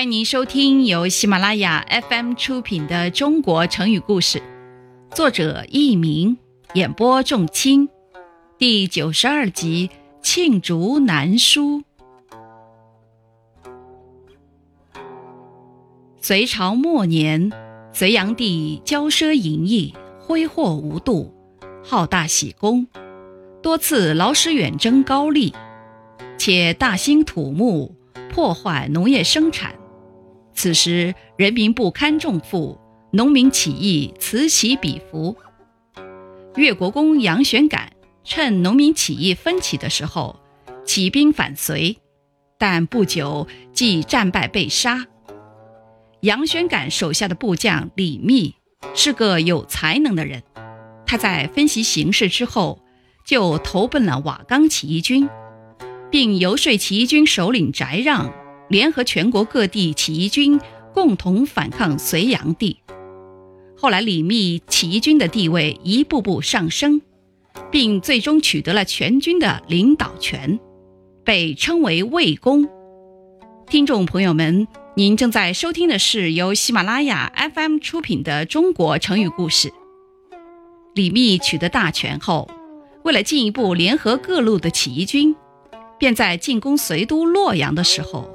欢迎您收听由喜马拉雅 FM 出品的《中国成语故事》，作者佚名，演播仲卿，第九十二集《罄竹难书》。隋朝末年，隋炀帝骄奢淫逸，挥霍无度，好大喜功，多次劳师远征高丽，且大兴土木，破坏农业生产。此时人民不堪重负，农民起义此起彼伏。越国公杨玄感趁农民起义分起的时候，起兵反隋，但不久即战败被杀。杨玄感手下的部将李密是个有才能的人，他在分析形势之后，就投奔了瓦岗起义军，并游说起义军首领翟让。联合全国各地起义军共同反抗隋炀帝。后来，李密起义军的地位一步步上升，并最终取得了全军的领导权，被称为魏公。听众朋友们，您正在收听的是由喜马拉雅 FM 出品的《中国成语故事》。李密取得大权后，为了进一步联合各路的起义军，便在进攻隋都洛阳的时候。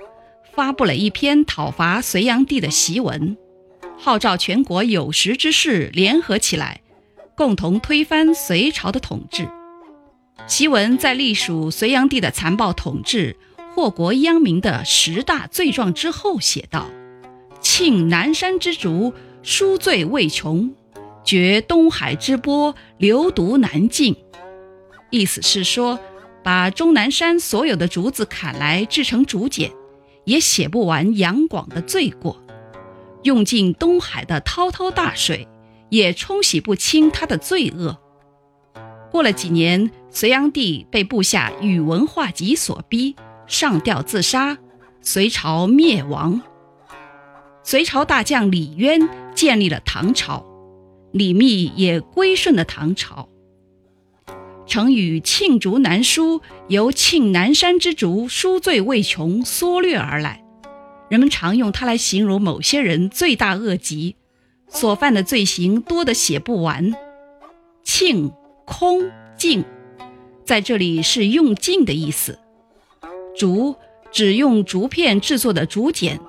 发布了一篇讨伐隋炀帝的檄文，号召全国有识之士联合起来，共同推翻隋朝的统治。檄文在隶属隋炀帝的残暴统治、祸国殃民的十大罪状之后，写道：“庆南山之竹，书罪未穷；绝东海之波，流毒难尽。”意思是说，把终南山所有的竹子砍来制成竹简。也写不完杨广的罪过，用尽东海的滔滔大水，也冲洗不清他的罪恶。过了几年，隋炀帝被部下宇文化及所逼，上吊自杀，隋朝灭亡。隋朝大将李渊建立了唐朝，李密也归顺了唐朝。成语“罄竹难书”由“罄南山之竹，书罪未穷”缩略而来，人们常用它来形容某些人罪大恶极，所犯的罪行多得写不完。罄，空净，在这里是用尽的意思。竹，指用竹片制作的竹简，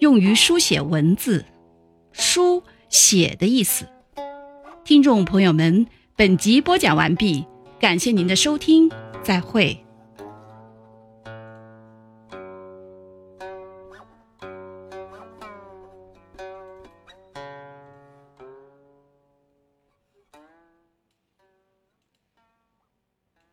用于书写文字。书，写的意思。听众朋友们，本集播讲完毕。感谢您的收听，再会。